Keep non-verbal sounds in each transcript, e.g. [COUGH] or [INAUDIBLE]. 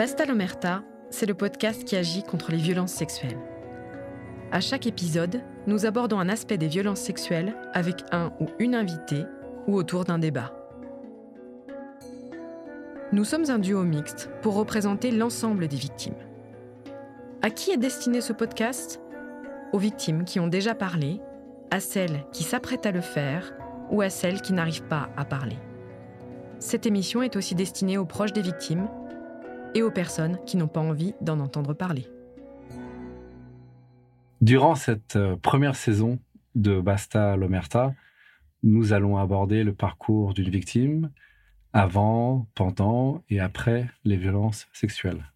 Basta l'Omerta, c'est le podcast qui agit contre les violences sexuelles. À chaque épisode, nous abordons un aspect des violences sexuelles avec un ou une invitée ou autour d'un débat. Nous sommes un duo mixte pour représenter l'ensemble des victimes. À qui est destiné ce podcast? Aux victimes qui ont déjà parlé, à celles qui s'apprêtent à le faire ou à celles qui n'arrivent pas à parler. Cette émission est aussi destinée aux proches des victimes et aux personnes qui n'ont pas envie d'en entendre parler. Durant cette euh, première saison de Basta l'Omerta, nous allons aborder le parcours d'une victime avant, pendant et après les violences sexuelles.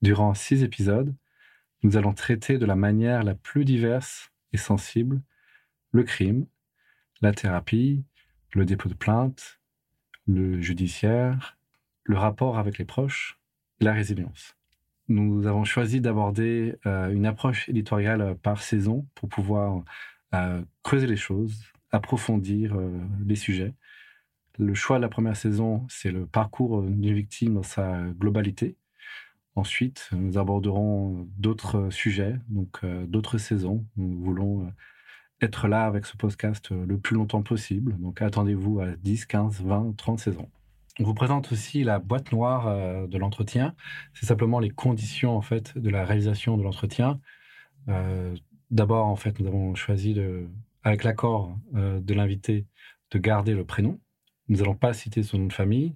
Durant six épisodes, nous allons traiter de la manière la plus diverse et sensible le crime, la thérapie, le dépôt de plainte, le judiciaire, le rapport avec les proches la résilience. Nous avons choisi d'aborder euh, une approche éditoriale par saison pour pouvoir euh, creuser les choses, approfondir euh, les sujets. Le choix de la première saison, c'est le parcours d'une victime dans sa globalité. Ensuite, nous aborderons d'autres sujets, donc d'autres saisons. Nous voulons être là avec ce podcast le plus longtemps possible. Donc attendez-vous à 10, 15, 20, 30 saisons. On vous présente aussi la boîte noire euh, de l'entretien. C'est simplement les conditions en fait de la réalisation de l'entretien. Euh, d'abord, en fait, nous avons choisi de, avec l'accord de l'invité, de garder le prénom. Nous n'allons pas citer son nom de famille.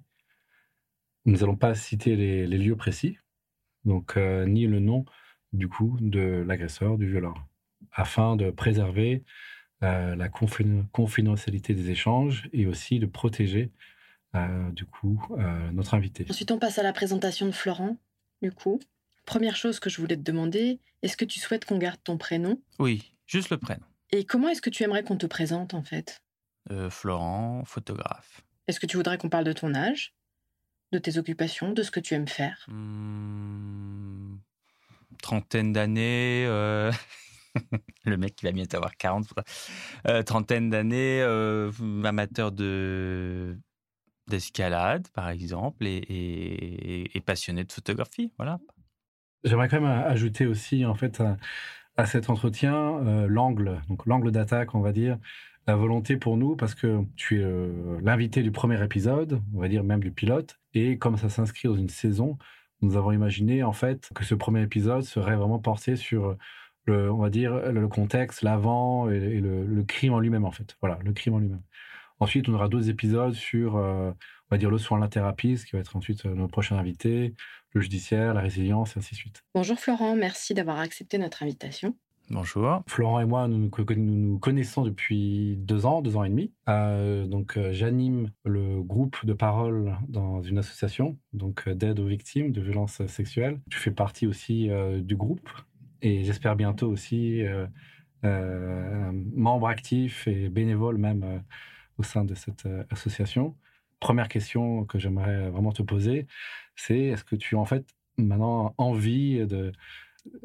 Nous n'allons pas citer les, lieux précis, donc ni le nom du coup de l'agresseur, du violeur afin de préserver euh, la confidentialité des échanges et aussi de protéger euh, du coup euh, notre invité. Ensuite, on passe à la présentation de Florent. Du coup, première chose que je voulais te demander, est-ce que tu souhaites qu'on garde ton prénom? Oui, juste le prénom. Et comment est-ce que tu aimerais qu'on te présente en fait? Florent, photographe. Est-ce que tu voudrais qu'on parle de ton âge, de tes occupations, de ce que tu aimes faire? Mmh, Trentaine d'années. [LAUGHS] le mec qui va bientôt avoir 40, euh, trentaine d'années, euh, amateur de d'escalade, par exemple, et, passionné de photographie. Voilà. J'aimerais quand même ajouter aussi, en fait, à, cet entretien, euh, l'angle, donc l'angle d'attaque, on va dire, la volonté pour nous, parce que tu es l'invité du premier épisode, on va dire même du pilote, et comme ça s'inscrit dans une saison, nous avons imaginé, en fait, que ce premier épisode serait vraiment porté sur le, on va dire, le contexte, l'avant et, le, crime en lui-même, en fait. Voilà, le crime en lui-même. Ensuite, on aura d'autres épisodes sur, euh, on va dire, le soin, la thérapie, ce qui va être ensuite euh, nos prochains invités, le judiciaire, la résilience, et ainsi de suite. Bonjour Florent, merci d'avoir accepté notre invitation. Bonjour. Florent et moi, nous nous, connaissons depuis deux ans, deux ans et demi. Euh, donc, j'anime le groupe de parole dans une association, donc d'aide aux victimes de violences sexuelles. Je fais partie aussi du groupe et j'espère bientôt aussi euh, euh, membre actif et bénévole même euh, au sein de cette association. Première question que j'aimerais vraiment te poser, c'est est-ce que tu as en fait maintenant envie de...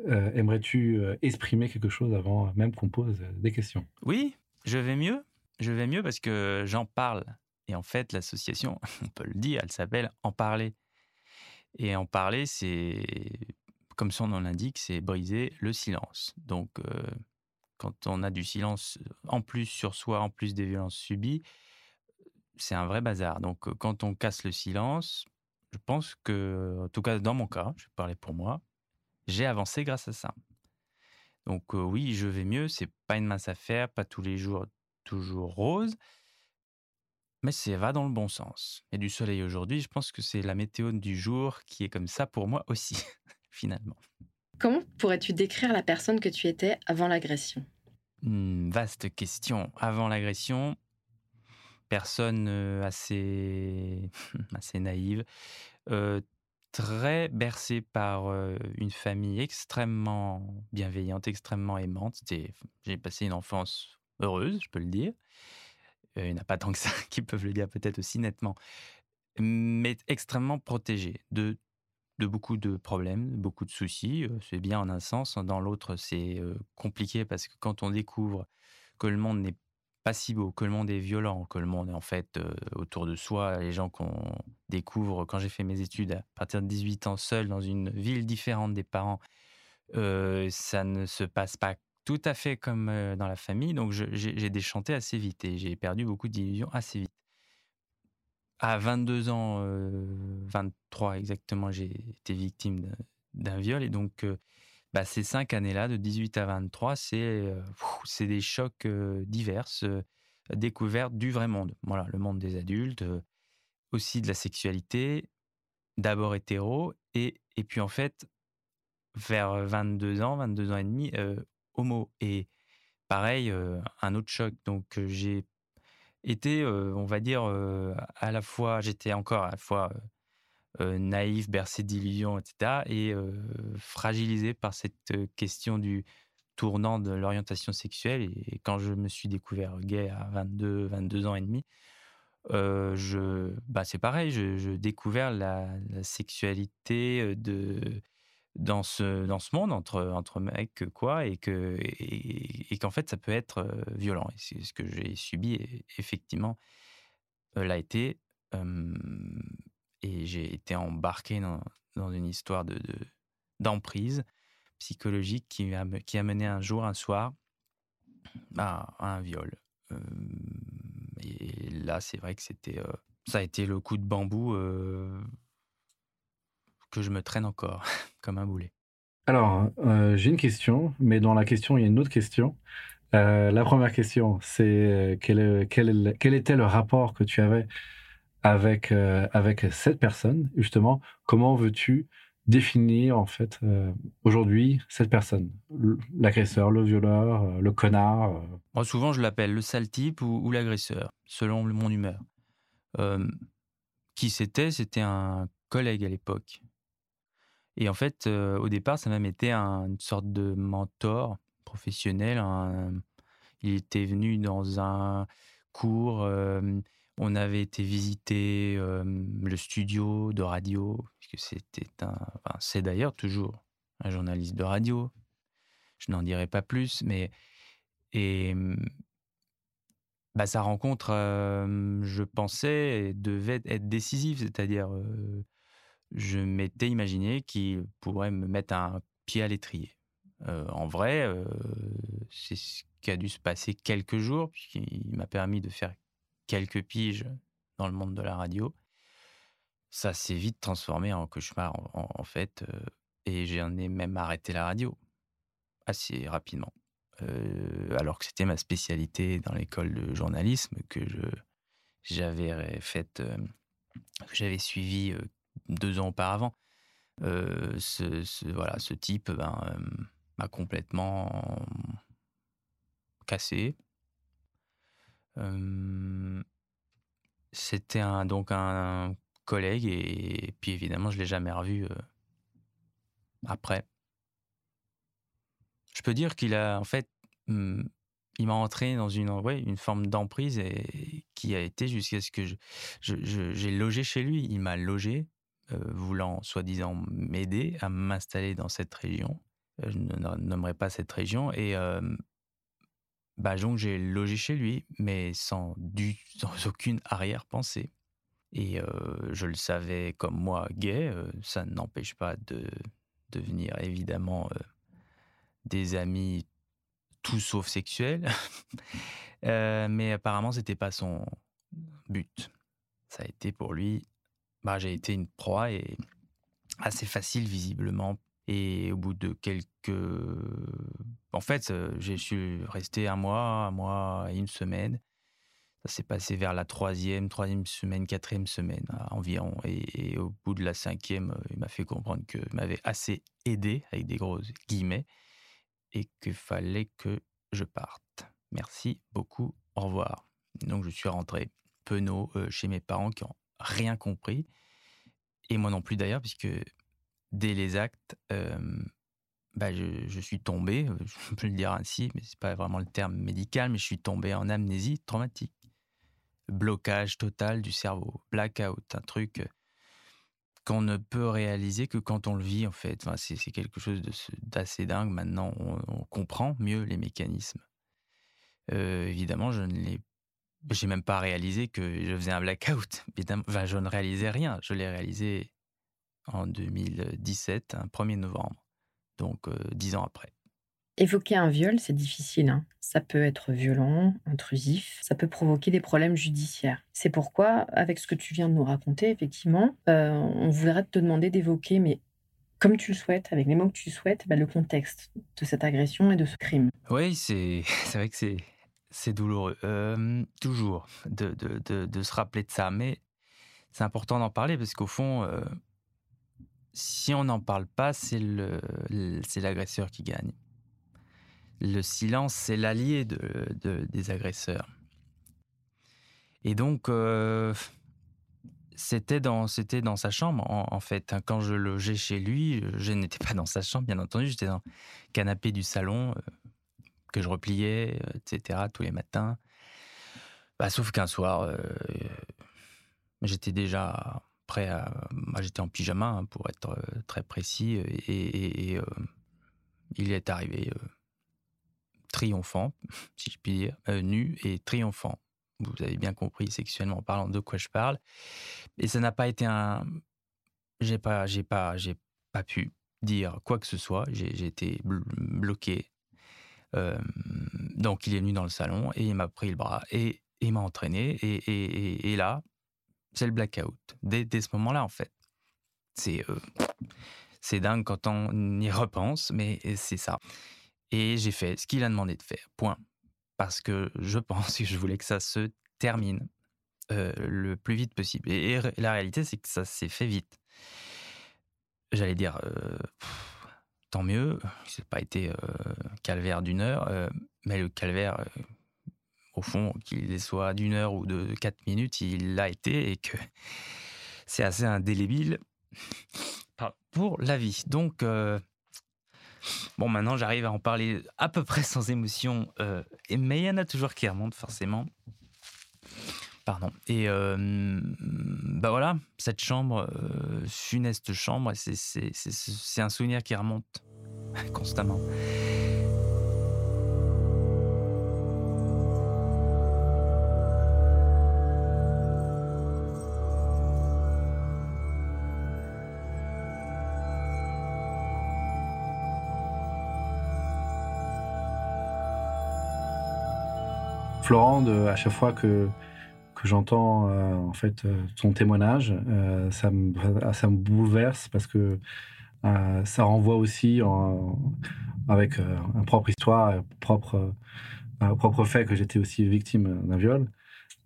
Aimerais-tu exprimer quelque chose avant même qu'on pose des questions? Oui, je vais mieux. Je vais mieux parce que j'en parle. Et en fait, l'association, [LAUGHS] on peut le dire, elle s'appelle En parler. Et En parler, c'est comme son nom l'indique, c'est briser le silence. Donc, euh, quand on a du silence euh, en plus sur soi, en plus des violences subies, c'est un vrai bazar. Donc, euh, quand on casse le silence, je pense que, en tout cas dans mon cas, je vais parler pour moi, j'ai avancé grâce à ça. Donc oui, je vais mieux. C'est pas une mince affaire, pas tous les jours toujours rose, mais c'est va dans le bon sens. Et du soleil aujourd'hui, je pense que c'est la météo du jour qui est comme ça pour moi aussi. [LAUGHS] finalement. Comment pourrais-tu décrire la personne que tu étais avant l'agression? Hmm, Vaste question. Avant l'agression, personne euh, assez, [LAUGHS] assez naïve, euh, très bercée par euh, une famille extrêmement bienveillante, extrêmement aimante. J'ai passé une enfance heureuse, je peux le dire. il n'y en a pas tant que ça [LAUGHS] qui peuvent le dire peut-être aussi nettement, mais extrêmement protégée de de beaucoup de problèmes, beaucoup de soucis. C'est bien en un sens, dans l'autre c'est compliqué parce que quand on découvre que le monde n'est pas si beau, que le monde est violent, que le monde est en fait autour de soi, les gens qu'on découvre quand j'ai fait mes études à partir de 18 ans seul dans une ville différente des parents, ça ne se passe pas tout à fait comme dans la famille. Donc j'ai déchanté assez vite et j'ai perdu beaucoup d'illusions assez vite. À 22 ans, 23 exactement, j'ai été victime d'un viol et donc bah, ces cinq années-là, de 18 à 23, c'est c'est des chocs divers, découvertes du vrai monde. Voilà, le monde des adultes, aussi de la sexualité, d'abord hétéro, et, et puis en fait, vers 22 ans, 22 ans et demi, homo. Et pareil, un autre choc. Donc j'ai été, on va dire, à la fois, j'étais encore à la fois naïf, bercé d'illusions, etc., et fragilisé par cette question du tournant de l'orientation sexuelle. Et quand je me suis découvert gay à 22, 22 ans et demi, je, bah c'est pareil, je, découvert la, la, sexualité de dans ce, dans ce monde entre, entre mecs, quoi, et que et, qu'en fait, ça peut être violent. Et c'est ce que j'ai subi, effectivement, l'a été. et j'ai été embarqué dans, dans une histoire de, d'emprise psychologique qui a, qui a mené un jour, un soir, à, un viol. et là, c'est vrai que c'était, ça a été le coup de bambou que je me traîne encore [LAUGHS] comme un boulet. Alors, euh, j'ai une question, mais dans la question, il y a une autre question. Euh, la première question, c'est euh, quel, quel, quel, était le rapport que tu avais avec, avec cette personne, justement Comment veux-tu définir, en fait, aujourd'hui, cette personne? L'agresseur, le violeur, le connard souvent, je l'appelle le sale type ou, ou l'agresseur, selon mon humeur. qui c'était? C'était un collègue à l'époque et en fait, au départ, ça m'a été une sorte de mentor professionnel. il était venu dans un cours. on avait été visiter le studio de radio, puisque c'était un. c'est d'ailleurs toujours un journaliste de radio. Je n'en dirai pas plus, mais. Et. Bah, sa rencontre, je pensais, devait être décisive, c'est-à-dire je m'étais imaginé qu'il pourrait me mettre un pied à l'étrier. Euh, en vrai, euh, c'est ce qui a dû se passer quelques jours, puisqu'il m'a permis de faire quelques piges dans le monde de la radio. Ça s'est vite transformé en cauchemar, en, fait, euh, et j'en ai même arrêté la radio assez rapidement. alors que c'était ma spécialité dans l'école de journalisme que j'avais fait, que j'avais suivi deux ans auparavant. Euh, ce, voilà, ce type ben, euh, m'a complètement cassé. Euh, c'était un, donc un collègue et, puis évidemment je l'ai jamais revu après. Je peux dire qu'il a en fait, hmm, il m'a entré dans une, ouais, une forme d'emprise qui a été jusqu'à ce que j'ai je, j'ai logé chez lui. Il m'a logé euh, voulant soi-disant m'aider à m'installer dans cette région. Euh, je ne nommerai pas cette région. Et euh, bah, donc j'ai logé chez lui, mais sans, du, [LAUGHS] sans aucune arrière-pensée. Et je le savais comme moi gay, ça n'empêche pas de devenir évidemment des amis tout sauf sexuels. [LAUGHS] mais apparemment, c'était pas son but. Ça a été pour lui bah, j'ai été une proie et assez facile visiblement. Et au bout de quelques... En fait, j'ai su rester un mois, un mois et une semaine. Ça s'est passé vers la troisième, troisième semaine, quatrième semaine environ. Et, au bout de la cinquième, il m'a fait comprendre qu'il m'avait assez aidé, avec des grosses guillemets, et qu'il fallait que je parte. Merci beaucoup, au revoir. Donc je suis rentré penaud chez mes parents qui ont rien compris. Et moi non plus d'ailleurs, puisque dès les actes, bah je, suis tombé, je [LAUGHS] peux le dire ainsi, mais c'est pas vraiment le terme médical, mais je suis tombé en amnésie traumatique. Blocage total du cerveau, blackout, un truc qu'on ne peut réaliser que quand on le vit en fait. Enfin, c'est quelque chose d'assez dingue. Maintenant, on, comprend mieux les mécanismes. évidemment, je ne l'ai j'ai même pas réalisé que je faisais un blackout. [LAUGHS] Enfin, je ne réalisais rien. Je l'ai réalisé en 2017, un 1er novembre, donc dix ans après. Évoquer un viol, c'est difficile. Hein. Ça peut être violent, intrusif, ça peut provoquer des problèmes judiciaires. C'est pourquoi, avec ce que tu viens de nous raconter, effectivement, on voudrait te demander d'évoquer, mais comme tu le souhaites, avec les mots que tu souhaites, bah, le contexte de cette agression et de ce crime. Oui, c'est [LAUGHS] vrai que c'est c'est douloureux. toujours de, de, de, se rappeler de ça. Mais c'est important d'en parler parce qu'au fond, si on n'en parle pas, c'est l'agresseur qui gagne. Le silence, c'est l'allié de, des agresseurs. Et donc, c'était dans, dans sa chambre, en, fait. Hein. Quand je logeais chez lui, je n'étais pas dans sa chambre, bien entendu. J'étais dans le canapé du salon que je repliais, euh, etc., tous les matins. Bah, sauf qu'un soir, euh, j'étais déjà prêt à. Bah, j'étais en pyjama, hein, pour être euh, très précis, et, il est arrivé triomphant, [LAUGHS] si je puis dire, nu et triomphant. Vous avez bien compris sexuellement parlant de quoi je parle. Et ça n'a pas été un. J'ai pas, j'ai pas, j'ai pas pu dire quoi que ce soit. J'ai été bloqué donc il est venu dans le salon et il m'a pris le bras et il m'a entraîné. Et, là, c'est le blackout. Dès, ce moment-là, en fait. C'est c'est dingue quand on y repense, mais c'est ça. Et j'ai fait ce qu'il a demandé de faire. Point. Parce que je [LAUGHS] pense que je voulais que ça se termine le plus vite possible. Et, la réalité, c'est que ça s'est fait vite. J'allais dire tant mieux. Ce n'a pas été euh, calvaire d'une heure, euh, mais le calvaire, euh, au fond, qu'il soit d'une heure ou de quatre minutes, il l'a été et que [LAUGHS] c'est assez indélébile [LAUGHS] pour la vie. Donc, bon, maintenant j'arrive à en parler à peu près sans émotion, mais il y en a toujours qui remontent forcément. Et bah voilà, cette chambre, euh, funeste chambre, c'est un souvenir qui remonte [LAUGHS] constamment. Florent, à chaque fois que que j'entends euh, en fait euh, ton témoignage, euh, ça, me, ça me bouleverse parce que ça renvoie aussi avec un propre histoire, propre, un propre fait que j'étais aussi victime d'un viol.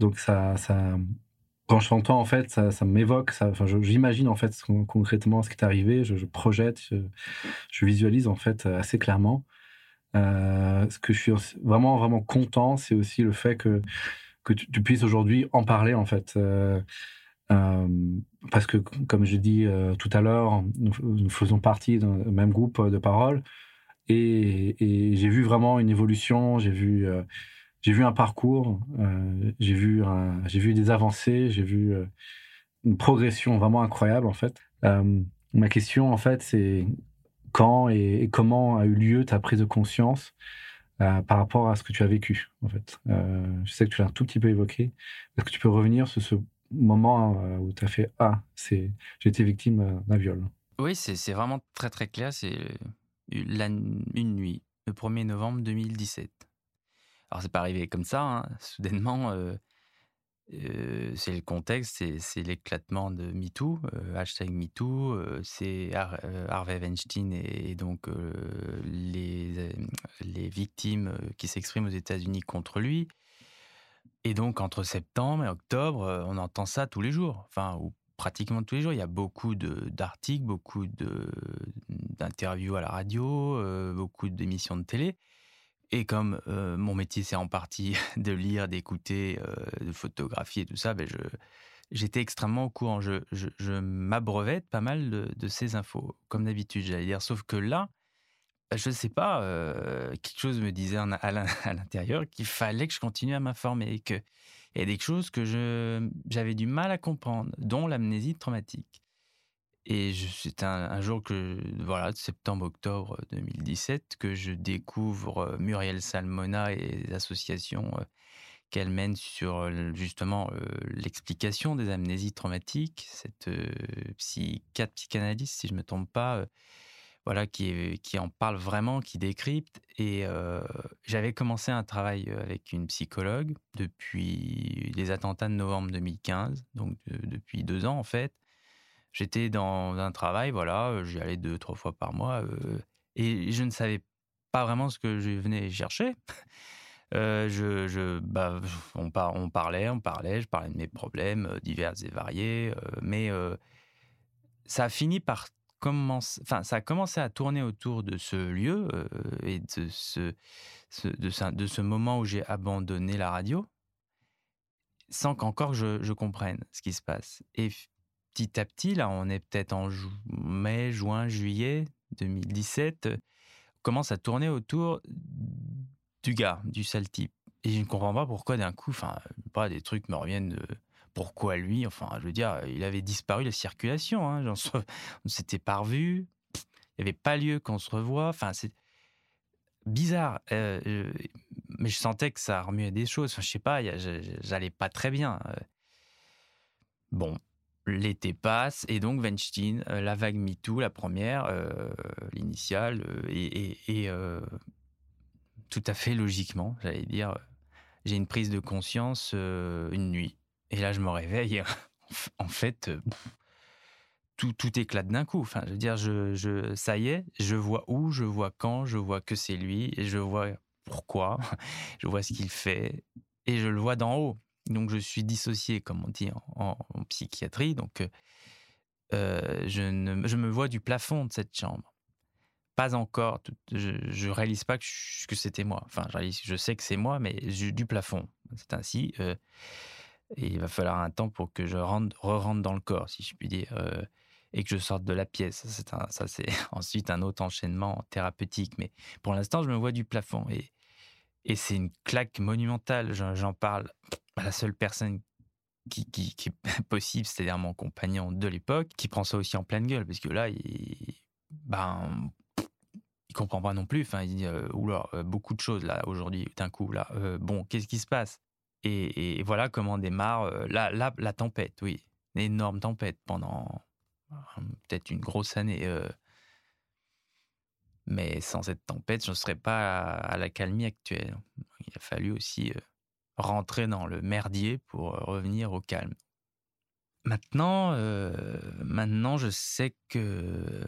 Donc ça, ça, quand je t'entends en fait, ça, ça m'évoque, enfin, j'imagine en fait concrètement ce qui est arrivé, je, projette, je, visualise en fait assez clairement. ce que je suis vraiment vraiment content, c'est aussi le fait que que tu, puisses aujourd'hui en parler en fait. Euh, euh, parce que, comme je dis euh, tout à l'heure, nous, faisons partie d'un même groupe de parole et, j'ai vu vraiment une évolution, j'ai vu, j'ai vu un parcours, j'ai vu, j'ai vu des avancées, j'ai vu une progression vraiment incroyable en fait. ma question en fait, c'est quand et, comment a eu lieu ta prise de conscience par rapport à ce que tu as vécu, en fait. Euh, je sais que tu l'as un tout petit peu évoqué. Est-ce que tu peux revenir sur ce moment euh, où tu as fait Ah, j'ai été victime d'un viol Oui, c'est vraiment très très clair. C'est une nuit, le 1er novembre 2017. Alors, c'est pas arrivé comme ça, hein. soudainement. Euh, c'est le contexte, c'est l'éclatement de MeToo, hashtag MeToo, c'est Harvey Weinstein et, donc les, les victimes qui s'expriment aux États-Unis contre lui. Et donc entre septembre et octobre, on entend ça tous les jours, enfin, ou pratiquement tous les jours. Il y a beaucoup d'articles, beaucoup d'interviews à la radio, beaucoup d'émissions de télé. Et comme mon métier, c'est en partie [LAUGHS] de lire, d'écouter, de photographier tout ça, ben je, j'étais extrêmement au courant. Je, je, je m'abreuvais pas mal de, ces infos, comme d'habitude, j'allais dire. Sauf que là, je ne sais pas, quelque chose me disait [LAUGHS] à l'intérieur qu'il fallait que je continue à m'informer que il y a des choses que j'avais du mal à comprendre, dont l'amnésie traumatique. Et c'est un, jour que, voilà, septembre-octobre 2017, que je découvre Muriel Salmona et les associations qu'elle mène sur justement l'explication des amnésies traumatiques, cette psychiatre, psychanalyste, si je ne me trompe pas, voilà, qui, qui en parle vraiment, qui décrypte. Et j'avais commencé un travail avec une psychologue depuis les attentats de novembre 2015, donc depuis deux ans en fait. J'étais dans un travail, voilà, j'y allais deux, trois fois par mois, et je ne savais pas vraiment ce que je venais chercher. [LAUGHS] Euh, bah, on, parlait, on parlait, je parlais de mes problèmes euh, divers et variés, euh, mais ça a fini par enfin, ça a commencé à tourner autour de ce lieu et de ce, moment où j'ai abandonné la radio, sans qu'encore je, comprenne ce qui se passe. Petit à petit, là, on est peut-être en mai, juin, juillet 2017, commence à tourner autour du gars, du sale type. Et je ne comprends pas pourquoi d'un coup, enfin, pas des trucs me reviennent de pourquoi lui, enfin, je veux dire, il avait disparu de la circulation, hein, on s'était pas revu, il n'y avait pas lieu qu'on se revoie, enfin, c'est bizarre, euh, mais je sentais que ça remuait des choses, enfin, je sais pas, j'allais pas très bien. Euh. Bon, l'été passe et donc Weinstein, euh, la vague MeToo, la première, l'initiale, et, et tout à fait logiquement, j'allais dire, j'ai une prise de conscience euh, une nuit. Et là, je me réveille. [LAUGHS] en fait, euh, tout, tout éclate d'un coup. Enfin, je veux dire, je, ça y est, je vois où, je vois quand, je vois que c'est lui, et je vois pourquoi, [LAUGHS] je vois ce qu'il fait, et je le vois d'en haut. Donc, je suis dissocié, comme on dit en, psychiatrie. Donc, euh, je, ne, je me vois du plafond de cette chambre pas encore. Je, je réalise pas que, c'était moi. Enfin, je, je sais que c'est moi, mais du plafond. C'est ainsi. Euh, et il va falloir un temps pour que je rentre, re-rentre dans le corps, si je puis dire, euh, et que je sorte de la pièce. Ça, c'est [LAUGHS] ensuite un autre enchaînement thérapeutique. Mais pour l'instant, je me vois du plafond. Et, et c'est une claque monumentale. J'en parle la seule personne qui, est [LAUGHS] possible, c'est-à-dire mon compagnon de l'époque, qui prend ça aussi en pleine gueule, parce que là, il, ben, il comprend pas non plus. Enfin, il dit oula, euh, beaucoup de choses là aujourd'hui d'un coup là. Euh, bon, qu'est-ce qui se passe? Et, voilà comment démarre la, la, tempête. Oui, une énorme tempête pendant peut-être une grosse année. mais sans cette tempête, je ne serais pas à, la calmie actuelle. Il a fallu aussi rentrer dans le merdier pour revenir au calme. Maintenant, maintenant, je sais que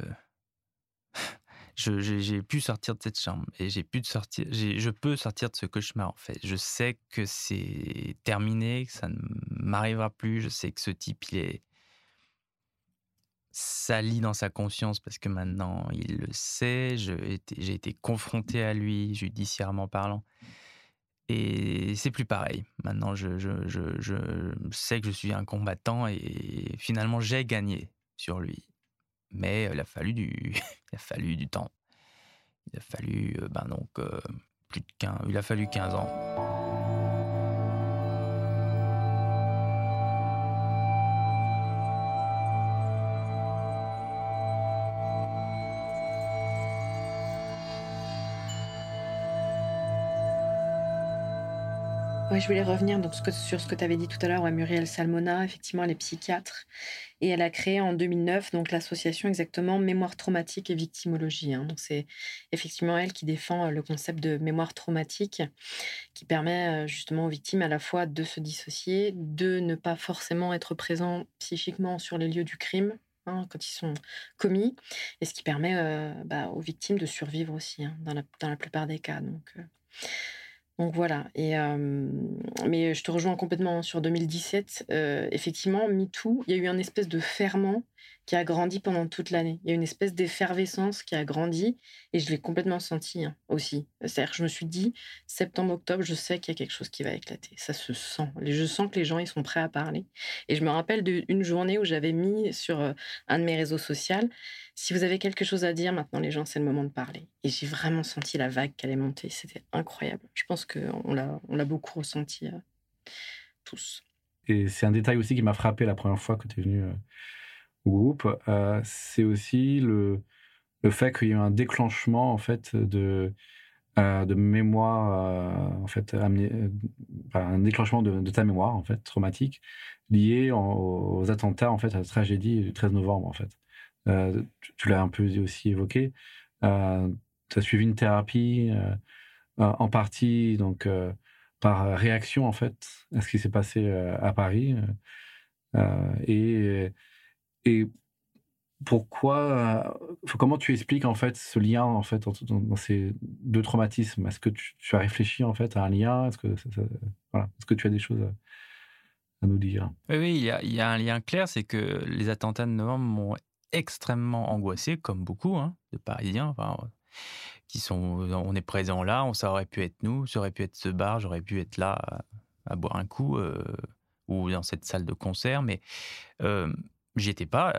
[SIGHS] j'ai pu sortir de cette chambre et j'ai pu sortir, je peux sortir de ce cauchemar en fait. Je sais que c'est terminé, que ça ne m'arrivera plus. Je sais que ce type il est sali dans sa conscience parce que maintenant il le sait. J'ai été, été confronté à lui judiciairement parlant. Et c'est plus pareil. Maintenant, je, sais que je suis un combattant et finalement, j'ai gagné sur lui mais il a fallu du, [LAUGHS] il a fallu du temps. Il a fallu, ben donc, plus de 15, il a fallu 15 ans. Je voulais revenir donc, sur ce que tu avais dit tout à l'heure. Ouais, Muriel Salmona, effectivement, elle est psychiatre. Et elle a créé en 2009 donc l'association exactement Mémoire traumatique et victimologie. Hein. Donc c'est effectivement elle qui défend euh, le concept de mémoire traumatique, qui permet euh, justement aux victimes à la fois de se dissocier, de ne pas forcément être présent psychiquement sur les lieux du crime, hein, quand ils sont commis, et ce qui permet euh, bah, aux victimes de survivre aussi, hein, dans, la, plupart des cas. Donc voilà. Mais je te rejoins complètement sur 2017. effectivement, MeToo, il y a eu un espèce de ferment qui a grandi pendant toute l'année. Il y a une espèce d'effervescence qui a grandi et je l'ai complètement senti hein, aussi. C'est-à-dire que je me suis dit, septembre, octobre, je sais qu'il y a quelque chose qui va éclater. Ça se sent. Je sens que les gens, ils sont prêts à parler. Et je me rappelle d'une journée où j'avais mis sur un de mes réseaux sociaux, si vous avez quelque chose à dire, maintenant les gens, c'est le moment de parler. Et j'ai vraiment senti la vague qui allait monter. C'était incroyable. Je pense qu'on l'a, on l'a beaucoup ressenti euh, tous. Et c'est un détail aussi qui m'a frappé la première fois que tu es venu euh, au groupe, c'est aussi le, fait qu'il y ait un déclenchement en fait euh, de mémoire en fait un déclenchement de, ta mémoire en fait traumatique lié aux attentats en fait à la tragédie du 13 novembre en fait tu, l'as un peu aussi évoqué. Tu as suivi une thérapie en partie donc par réaction en fait à ce qui s'est passé à Paris et pourquoi, euh, comment tu expliques en fait ce lien en fait dans, ces deux traumatismes? Est-ce que tu, as réfléchi en fait à un lien? Est-ce que, voilà. Est-ce que tu as des choses à, nous dire? Oui, oui, il y, a, il y, a, un lien clair, c'est que les attentats de novembre m'ont extrêmement angoissé, comme beaucoup hein, de Parisiens. qui sont, on est présent là, on, ça aurait pu être nous, ça aurait pu être ce bar, j'aurais pu être là à, boire un coup euh, ou dans cette salle de concert, mais euh, J'y étais pas,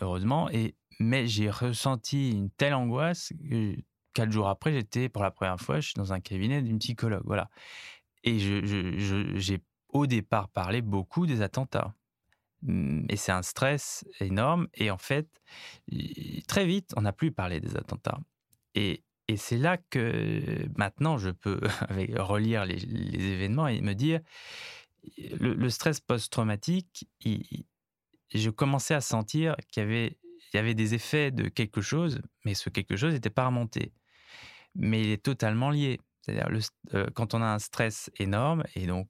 heureusement, et, mais j'ai ressenti une telle angoisse que quatre jours après, j'étais pour la première fois je suis dans un cabinet d'une psychologue. Voilà. Et j'ai au départ parlé beaucoup des attentats. Mmh, et c'est un stress énorme. Et en fait, très vite, on n'a plus parlé des attentats. Et, et c'est là que maintenant, je peux [LAUGHS] relire les, événements et me dire, le, le stress post-traumatique, je commençais à sentir qu'il y avait, il y avait des effets de quelque chose, mais ce quelque chose n'était pas remonté. Mais il est totalement lié. C'est-à-dire, euh, quand on a un stress énorme, et donc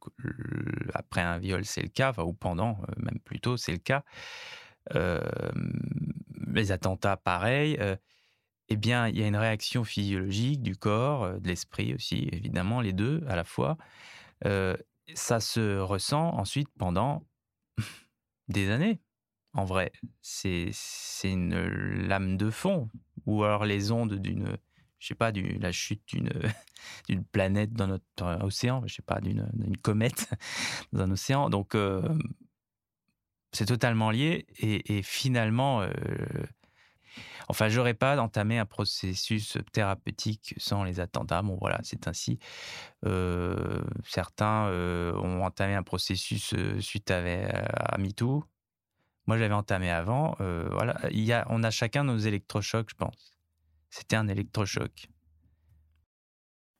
après un viol, c'est le cas, ou pendant, euh, même plutôt, c'est le cas, euh, les attentats, pareil, eh bien, il y a une réaction physiologique du corps, de l'esprit aussi, évidemment, les deux à la fois. ça se ressent ensuite pendant [LAUGHS] des années en vrai. C'est une lame de fond. Ou alors les ondes d'une, je sais pas, du, la chute d'une [LAUGHS] planète dans notre euh, océan, je sais pas, d'une comète [LAUGHS] dans un océan. Donc, euh, c'est totalement lié. Et, finalement, euh, enfin, j'aurais pas entamé un processus thérapeutique sans les attentats. Bon, voilà, c'est ainsi. certains ont entamé un processus suite à, à MeToo. Moi, j'avais entamé avant. Euh, voilà, il y a, on a chacun nos électrochocs, je pense. C'était un électrochoc.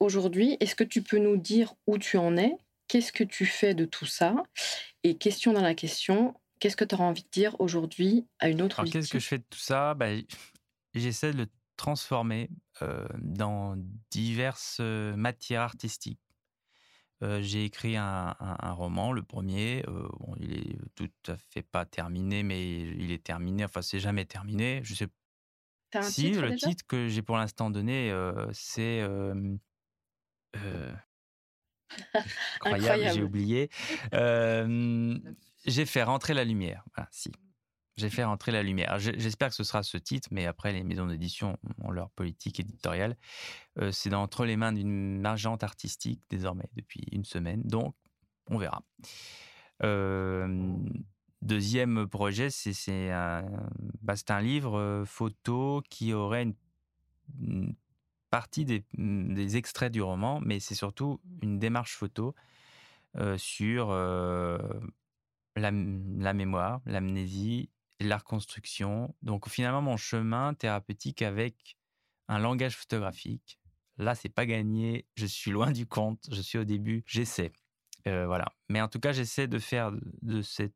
Aujourd'hui, est-ce que tu peux nous dire où tu en es? Qu'est-ce que tu fais de tout ça? Et question dans la question, qu'est-ce que tu auras envie de dire aujourd'hui à une autre Qu'est-ce que je fais de tout ça? Ben, J'essaie de le transformer euh, dans diverses euh, matières artistiques j'ai écrit un, roman, le premier. bon, il est tout à fait pas terminé, mais il est terminé. Enfin, c'est jamais terminé. Je sais. Un si titre le titre que j'ai pour l'instant donné, c'est [LAUGHS] incroyable. J'ai oublié. j'ai fait rentrer la lumière. Voilà, si. J'ai fait rentrer la lumière. J'espère que ce sera ce titre, mais après, les maisons d'édition ont leur politique éditoriale. Euh, c'est entre les mains d'une agente artistique désormais depuis une semaine, donc on verra. Euh, deuxième projet, c'est un, bah, un, livre euh, photo qui aurait une, partie des, des, extraits du roman, mais c'est surtout une démarche photo sur la, la mémoire, l'amnésie la reconstruction. Donc finalement, mon chemin thérapeutique avec un langage photographique, là, c'est pas gagné. Je suis loin du compte. Je suis au début. J'essaie. Euh, voilà. Mais en tout cas, j'essaie de faire de cet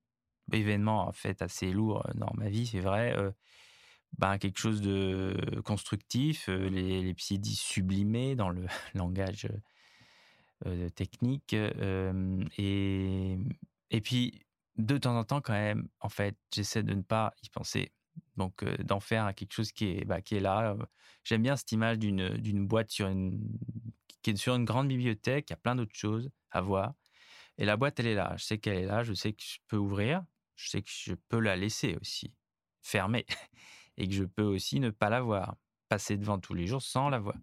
événement en fait assez lourd euh, dans ma vie, c'est vrai. Euh, ben, quelque chose de constructif, les, les psydis sublimés dans le [LAUGHS] langage technique. et, et puis, de temps en temps, quand même, en fait, j'essaie de ne pas y penser. Donc, d'en faire quelque chose qui est, bah, qui est là. J'aime bien cette image d'une boîte sur une, qui est sur une grande bibliothèque. Il y a plein d'autres choses à voir. Et la boîte, elle est là. Je sais qu'elle est là. Je sais que je peux ouvrir. Je sais que je peux la laisser aussi fermée. [LAUGHS] Et que je peux aussi ne pas la voir. Passer devant tous les jours sans la voir.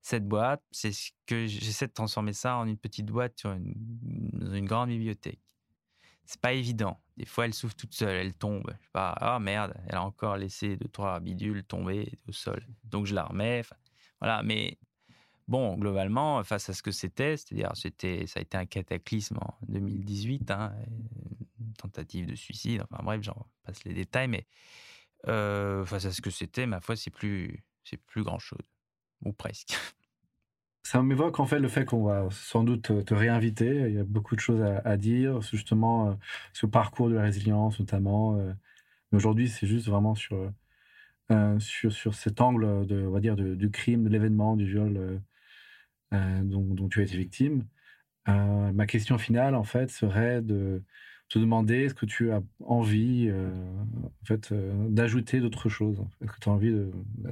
Cette boîte, c'est ce que j'essaie de transformer ça en une petite boîte sur une, une grande bibliothèque c'est pas évident. Des fois, elle souffle toute seule, elle tombe. Je sais pas, ah merde, elle a encore laissé deux, trois bidules tomber au sol. Donc, je la remets. Voilà, mais bon, globalement, face à ce que c'était, c'est-à-dire, c'était, ça a été un cataclysme en 2018, hein, tentative de suicide. Enfin bref, j'en passe les détails, mais euh, face à ce que c'était, ma foi, c'est plus, c'est plus grand chose, ou presque. [LAUGHS] Ça m'évoque en fait le fait qu'on va sans doute te réinviter. Il y a beaucoup de choses à, dire, justement, euh, ce parcours de la résilience notamment. Euh. Mais aujourd'hui, c'est juste vraiment sur, sur, sur cet angle de, on va dire, du crime, de l'événement, du viol dont, dont, tu as été victime. ma question finale, en fait, serait de te demander est-ce que tu as envie euh, en fait, euh, d'ajouter d'autres choses? Est-ce que tu as envie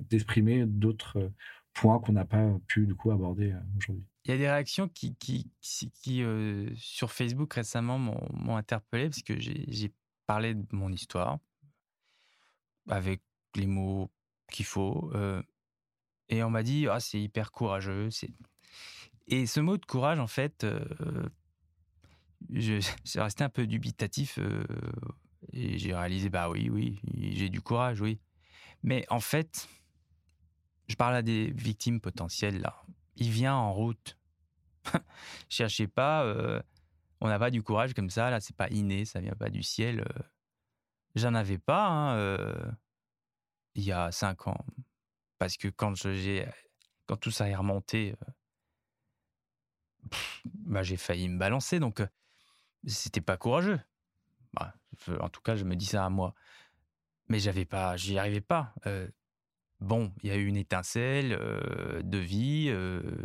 d'exprimer d'autres euh, points qu'on n'a pas pu du coup aborder aujourd'hui? Il y a des réactions qui, qui, qui, sur Facebook récemment m'ont interpellé parce que j'ai parlé de mon histoire avec les mots qu'il faut et on m'a dit ah c'est hyper courageux et ce mot de courage en fait je, [LAUGHS] c'est resté un peu dubitatif euh, et j'ai réalisé, bah oui, oui, j'ai du courage, oui. Mais en fait, je parle à des victimes potentielles là. Il vient en route. [LAUGHS] Cherchez pas, euh, on n'a pas du courage comme ça, là, c'est pas inné, ça vient pas du ciel. Euh. J'en avais pas hein, il y a cinq ans. Parce que quand, j'ai, quand tout ça est remonté, bah, j'ai failli me balancer. Donc, c'était pas courageux. Bah, en tout cas, je me dis ça à moi. Mais j'avais pas, j'y arrivais pas. bon, il y a eu une étincelle de vie.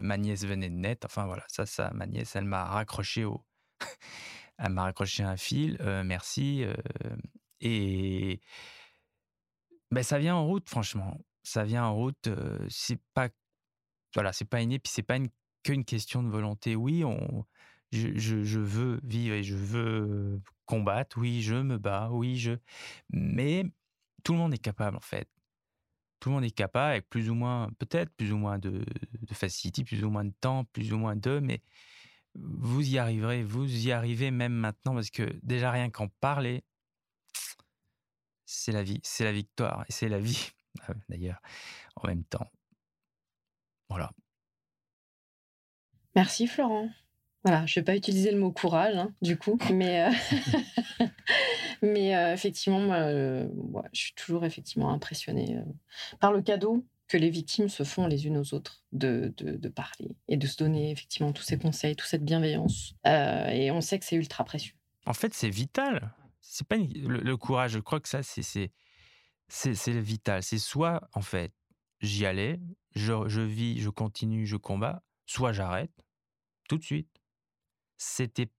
ma nièce venait de naître. Enfin voilà, ça, ça, ma nièce, elle m'a raccroché au, [LAUGHS] elle m'a raccroché un fil. merci. et ben ça vient en route, franchement. Ça vient en route. c'est pas, voilà, c'est pas inné. Puis c'est pas qu'une question de volonté. Oui, on je, veux vivre et je veux combattre, oui, je me bats, oui, je. Mais tout le monde est capable, en fait. Tout le monde est capable, avec plus ou moins, peut-être plus ou moins de, facilité, plus ou moins de temps, plus ou moins de, mais vous y arriverez, vous y arrivez même maintenant, parce que déjà rien qu'en parler, c'est la vie, c'est la victoire, et c'est la vie, [LAUGHS] d'ailleurs, en même temps. Voilà. Merci Florent. Voilà, je ne vais pas utiliser le mot courage, hein, du coup, [LAUGHS] mais, euh, [LAUGHS] mais euh, effectivement, euh, je suis toujours effectivement impressionnée par le cadeau que les victimes se font les unes aux autres de, de, parler et de se donner effectivement tous ces conseils, toute cette bienveillance. et on sait que c'est ultra précieux. En fait, c'est vital. C'est pas le, courage. Je crois que ça, c'est c'est vital. C'est soit en fait, j'y allais, je, je vis, je continue, je combats, soit j'arrête tout de suite c'était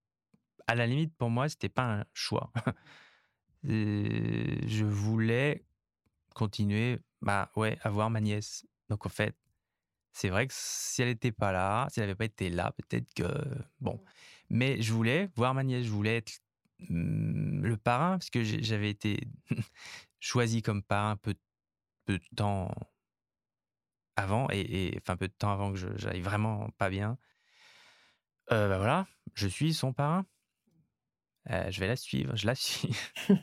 à la limite pour moi, c'était pas un choix. [LAUGHS] je voulais continuer, bah ouais, à voir ma nièce. Donc en fait, c'est vrai que si elle n'était pas là, si elle n'avait pas été là, peut-être que bon. Mais je voulais voir ma nièce, je voulais être mmh, le parrain parce que j'avais été [LAUGHS] choisi comme parrain peu, peu de temps avant et, et, enfin peu de temps avant que j'aille vraiment pas bien. Euh, bah, voilà, je suis son parrain. Euh, je vais la suivre, je la suis. [LAUGHS]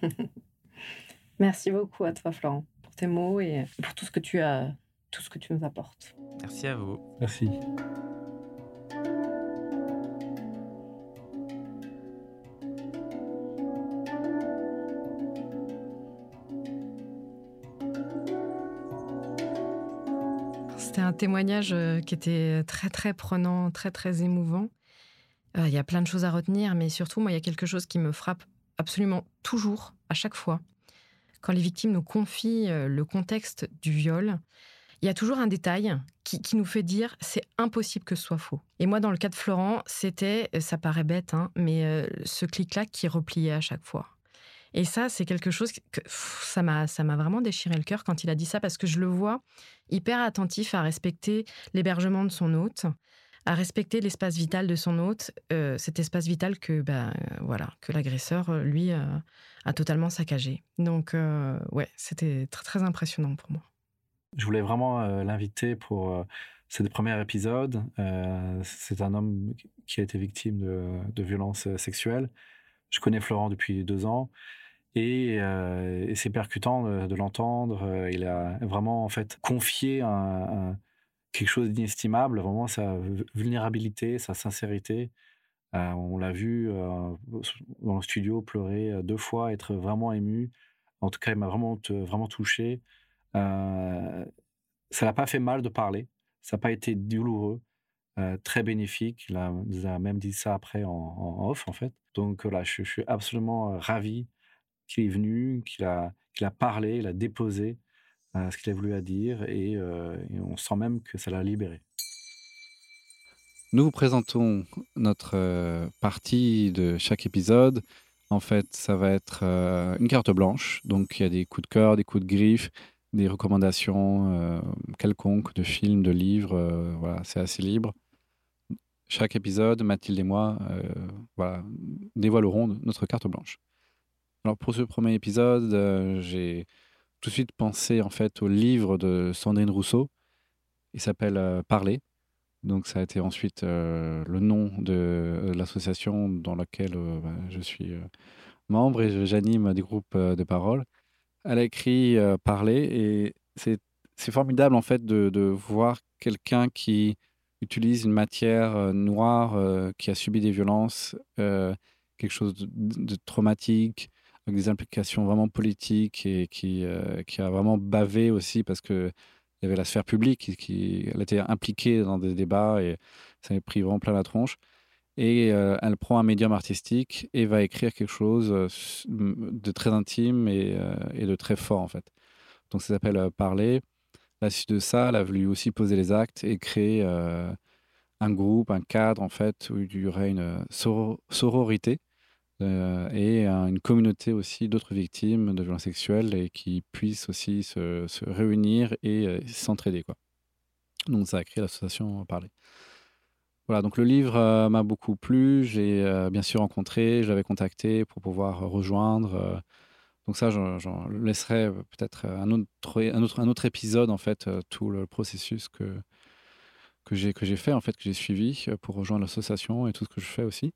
[LAUGHS] Merci beaucoup à toi, Florent, pour tes mots et pour tout ce que tu as, tout ce que tu nous apportes. Merci à vous. Merci. C'était un témoignage euh, qui était très très prenant, très très émouvant. Euh, il y a plein de choses à retenir, mais surtout, moi, il y a quelque chose qui me frappe absolument toujours, à chaque fois. Quand les victimes nous confient euh, le contexte du viol, il y a toujours un détail qui, nous fait dire c'est impossible que ce soit faux. Et moi, dans le cas de Florent, c'était, euh, ça paraît bête, hein, mais ce clic-clac qui repliait à chaque fois. Et ça, c'est quelque chose que ça m'a ça m'a vraiment déchiré le cœur quand il a dit ça parce que je le vois hyper attentif à respecter l'hébergement de son hôte, à respecter l'espace vital de son hôte, euh, cet espace vital que, euh, voilà, que l'agresseur, euh, lui, a totalement saccagé. Donc, ouais, c'était très, impressionnant pour moi. Je voulais vraiment l'inviter pour ce premier épisode. c'est un homme qui a été victime de, de violences sexuelles. Je connais Florent depuis deux ans. Et, c'est percutant de, l'entendre. Il a vraiment en fait confié un quelque chose d'inestimable, vraiment sa vulnérabilité, sa sincérité. on l'a vu dans le studio pleurer deux fois, être vraiment ému. En tout cas, il m'a vraiment, vraiment touché. ça n'a pas fait mal de parler. Ça n'a pas été douloureux. très bénéfique. Il, a, a, même dit ça après en, off, en fait. Donc là, je, suis absolument ravi qu'il est venu, qu'il a, qu'il a parlé, il a déposé ce qu'il a voulu à dire et, et, on sent même que ça l'a libéré. Nous vous présentons notre partie de chaque épisode. En fait, ça va être une carte blanche. Donc, il y a des coups de cœur, des coups de griffe, des recommandations quelconques de films, de livres. voilà, c'est assez libre. Chaque épisode, Mathilde et moi voilà, dévoileront notre carte blanche. Alors, pour ce premier épisode, j'ai tout de suite pensé en fait au livre de Sandrine Rousseau. Il s'appelle Parler donc ça a été ensuite euh, le nom de euh, l'association dans laquelle euh, bah, je suis membre et j'anime des groupes de parole. Elle a écrit Parler et c'est formidable en fait de, voir quelqu'un qui utilise une matière noire qui a subi des violences, quelque chose de, traumatique, avec des implications vraiment politiques et qui, qui a vraiment bavé aussi parce que il y avait la sphère publique qui, elle était impliquée dans des débats et ça m'a pris vraiment plein la tronche. Et euh, elle prend un médium artistique et va écrire quelque chose euh, de très intime et, euh, et de très fort en fait. Donc ça s'appelle Parler. La suite de ça, elle a voulu aussi poser les actes et créer un groupe, un cadre en fait où il y aurait une sororité euh, et une communauté aussi d'autres victimes de violences sexuelles et qui puissent aussi se, réunir et euh, s'entraider. Quoi. Donc ça a créé l'association Parler. Voilà, donc le livre euh, m'a beaucoup plu. J'ai bien sûr rencontré, je l'avais contacté pour pouvoir rejoindre. donc ça, j'en laisserai peut-être un autre, un, autre, un autre épisode, en fait, tout le processus que, que j'ai fait, en fait, que j'ai suivi pour rejoindre l'association et tout ce que je fais aussi.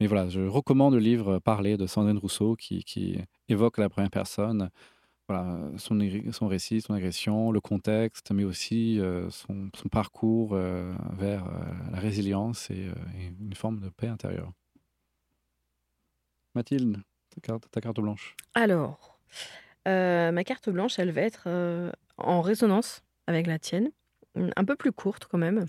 Mais voilà, je recommande le livre Parler de Sandrine Rousseau qui, qui évoque la première personne, voilà, son, son, récit, son agression, le contexte, mais aussi euh, son, son, parcours euh, vers euh, la résilience et, une forme de paix intérieure. Mathilde, ta carte, ta carte blanche. Alors, ma carte blanche, elle va être en résonance avec la tienne, un peu plus courte quand même.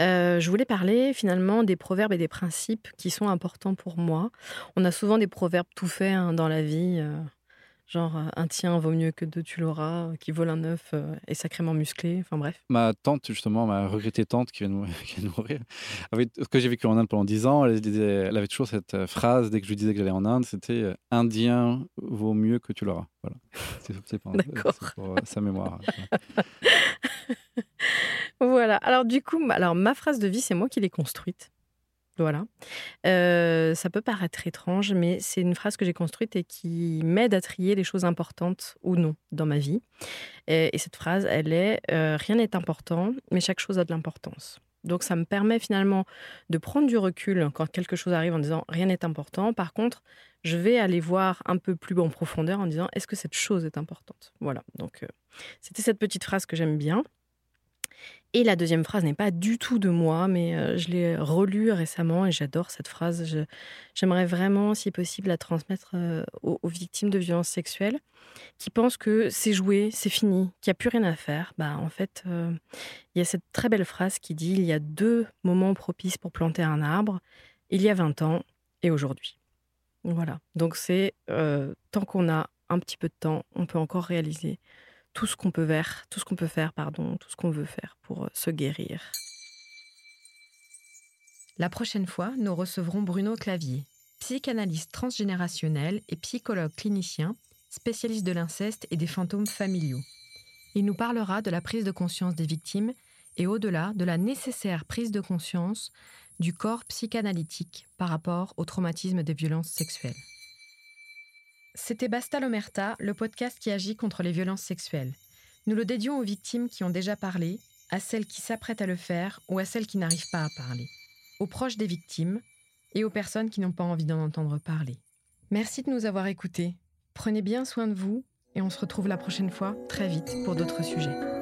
Euh, je voulais parler finalement des proverbes et des principes qui sont importants pour moi. On a souvent des proverbes tout faits hein, dans la vie, euh, genre euh, un tien vaut mieux que deux tu l'auras, qui vole un œuf est sacrément musclé, enfin bref. Ma tante, justement, ma regrettée tante qui vient de [LAUGHS] mourir, avait, que j'ai vécu en Inde pendant dix ans, elle, elle, avait toujours cette phrase dès que je lui disais que j'allais en Inde, c'était Indien vaut mieux que tu l'auras. Voilà. [LAUGHS] C'est pour sa mémoire. [LAUGHS] Voilà. Alors du coup, alors ma phrase de vie, c'est moi qui l'ai construite. Voilà. Euh, ça peut paraître étrange, mais c'est une phrase que j'ai construite et qui m'aide à trier les choses importantes ou non dans ma vie. Et, cette phrase, elle est euh, Rien n'est important, mais chaque chose a de l'importance. Donc ça me permet finalement de prendre du recul quand quelque chose arrive en disant Rien n'est important. Par contre, je vais aller voir un peu plus en profondeur en disant Est-ce que cette chose est importante? Voilà. Donc euh, c'était cette petite phrase que j'aime bien. Et la deuxième phrase n'est pas du tout de moi, mais euh, je l'ai relue récemment et j'adore cette phrase. J'aimerais vraiment, si possible, la transmettre euh, aux, victimes de violences sexuelles qui pensent que c'est joué, c'est fini, qu'il n'y a plus rien à faire. Bah, en fait, euh, il y a cette très belle phrase qui dit il y a deux moments propices pour planter un arbre, il y a 20 ans et aujourd'hui. Voilà. Donc c'est tant qu'on a un petit peu de temps, on peut encore réaliser tout ce qu'on peut faire, tout ce qu'on veut faire pour euh, se guérir. La prochaine fois, nous recevrons Bruno Clavier, psychanalyste transgénérationnel et psychologue clinicien, spécialiste de l'inceste et des fantômes familiaux. Il nous parlera de la prise de conscience des victimes et au-delà de la nécessaire prise de conscience du corps psychanalytique par rapport au traumatisme des violences sexuelles. C'était Basta l'Omerta, le podcast qui agit contre les violences sexuelles. Nous le dédions aux victimes qui ont déjà parlé, à celles qui s'apprêtent à le faire ou à celles qui n'arrivent pas à parler, aux proches des victimes et aux personnes qui n'ont pas envie d'en entendre parler. Merci de nous avoir écoutés. Prenez bien soin de vous et on se retrouve la prochaine fois très vite pour d'autres sujets.